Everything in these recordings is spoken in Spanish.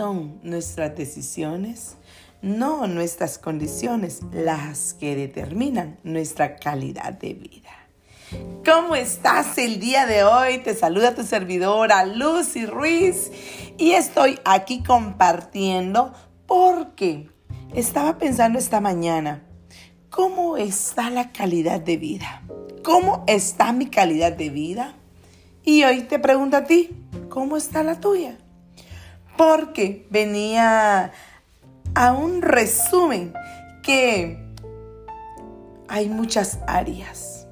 son nuestras decisiones, no nuestras condiciones, las que determinan nuestra calidad de vida. ¿Cómo estás el día de hoy? Te saluda tu servidora Lucy Ruiz y estoy aquí compartiendo porque estaba pensando esta mañana, ¿cómo está la calidad de vida? ¿Cómo está mi calidad de vida? Y hoy te pregunto a ti, ¿cómo está la tuya? Porque venía a un resumen que hay muchas áreas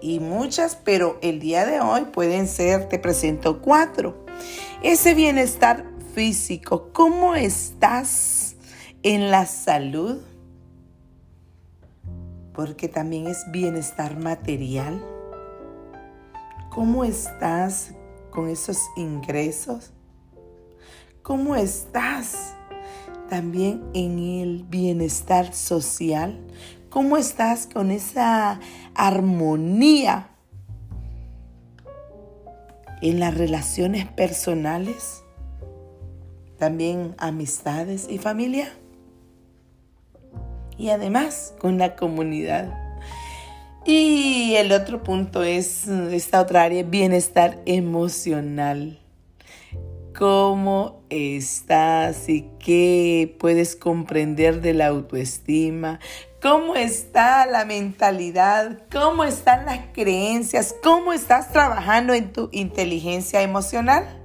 y muchas, pero el día de hoy pueden ser, te presento cuatro. Ese bienestar físico, ¿cómo estás en la salud? Porque también es bienestar material. ¿Cómo estás con esos ingresos? ¿Cómo estás también en el bienestar social? ¿Cómo estás con esa armonía en las relaciones personales? También amistades y familia. Y además con la comunidad. Y el otro punto es esta otra área, bienestar emocional. ¿Cómo estás y qué puedes comprender de la autoestima? ¿Cómo está la mentalidad? ¿Cómo están las creencias? ¿Cómo estás trabajando en tu inteligencia emocional?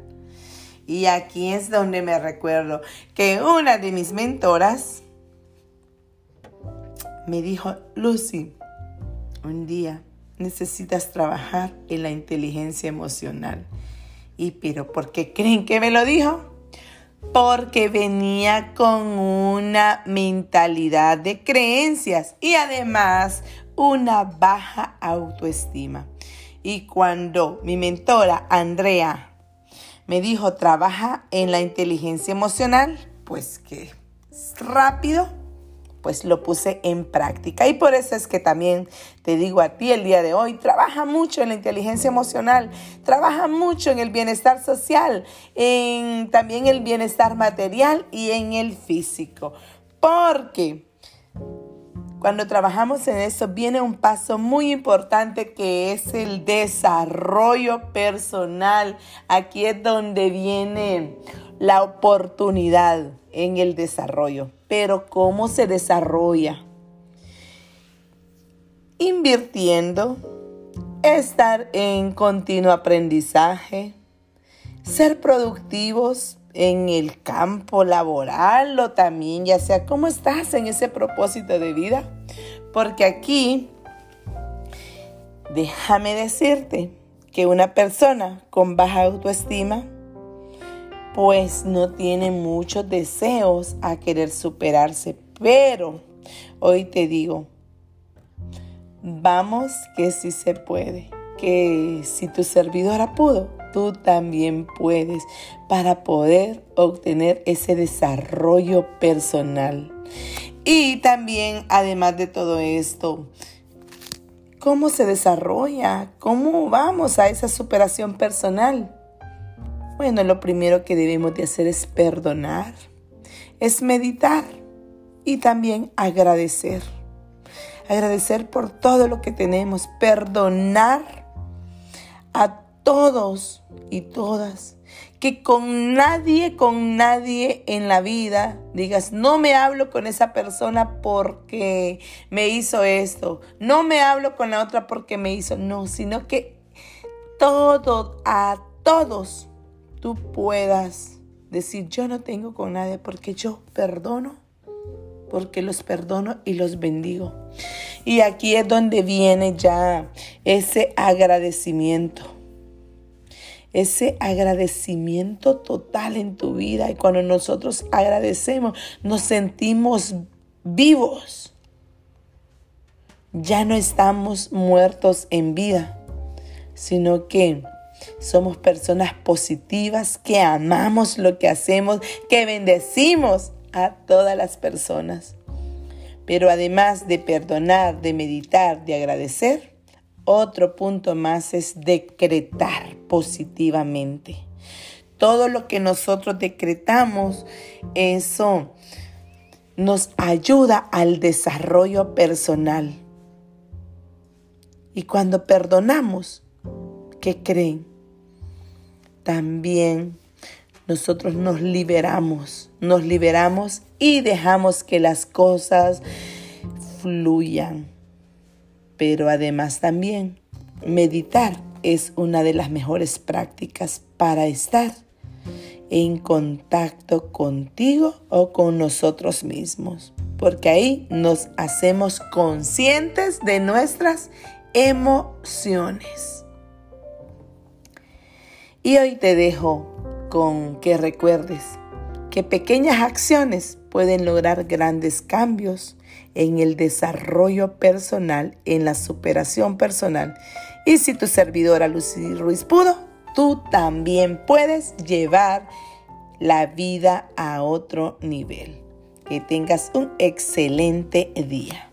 Y aquí es donde me recuerdo que una de mis mentoras me dijo, Lucy, un día necesitas trabajar en la inteligencia emocional. ¿Y pero por qué creen que me lo dijo? Porque venía con una mentalidad de creencias y además una baja autoestima. Y cuando mi mentora Andrea me dijo trabaja en la inteligencia emocional, pues que rápido pues lo puse en práctica. Y por eso es que también te digo a ti el día de hoy, trabaja mucho en la inteligencia emocional, trabaja mucho en el bienestar social, en también el bienestar material y en el físico. Porque cuando trabajamos en eso viene un paso muy importante que es el desarrollo personal. Aquí es donde viene la oportunidad en el desarrollo. Pero ¿cómo se desarrolla? Invirtiendo, estar en continuo aprendizaje, ser productivos en el campo laboral o también ya sea cómo estás en ese propósito de vida. Porque aquí, déjame decirte que una persona con baja autoestima pues no tiene muchos deseos a querer superarse. Pero hoy te digo, vamos que sí se puede, que si tu servidora pudo, tú también puedes para poder obtener ese desarrollo personal. Y también, además de todo esto, ¿cómo se desarrolla? ¿Cómo vamos a esa superación personal? Bueno, lo primero que debemos de hacer es perdonar, es meditar y también agradecer. Agradecer por todo lo que tenemos, perdonar a todos y todas. Que con nadie, con nadie en la vida digas, no me hablo con esa persona porque me hizo esto, no me hablo con la otra porque me hizo, no, sino que todo, a todos tú puedas decir, yo no tengo con nadie porque yo perdono, porque los perdono y los bendigo. Y aquí es donde viene ya ese agradecimiento. Ese agradecimiento total en tu vida. Y cuando nosotros agradecemos, nos sentimos vivos. Ya no estamos muertos en vida, sino que somos personas positivas que amamos lo que hacemos, que bendecimos a todas las personas. Pero además de perdonar, de meditar, de agradecer, otro punto más es decretar positivamente. todo lo que nosotros decretamos, eso nos ayuda al desarrollo personal. Y cuando perdonamos, ¿qué creen? También nosotros nos liberamos, nos liberamos y dejamos que las cosas fluyan. Pero además también meditar es una de las mejores prácticas para estar en contacto contigo o con nosotros mismos, porque ahí nos hacemos conscientes de nuestras emociones. Y hoy te dejo con que recuerdes que pequeñas acciones pueden lograr grandes cambios en el desarrollo personal, en la superación personal. Y si tu servidora Lucy Ruiz pudo, tú también puedes llevar la vida a otro nivel. Que tengas un excelente día.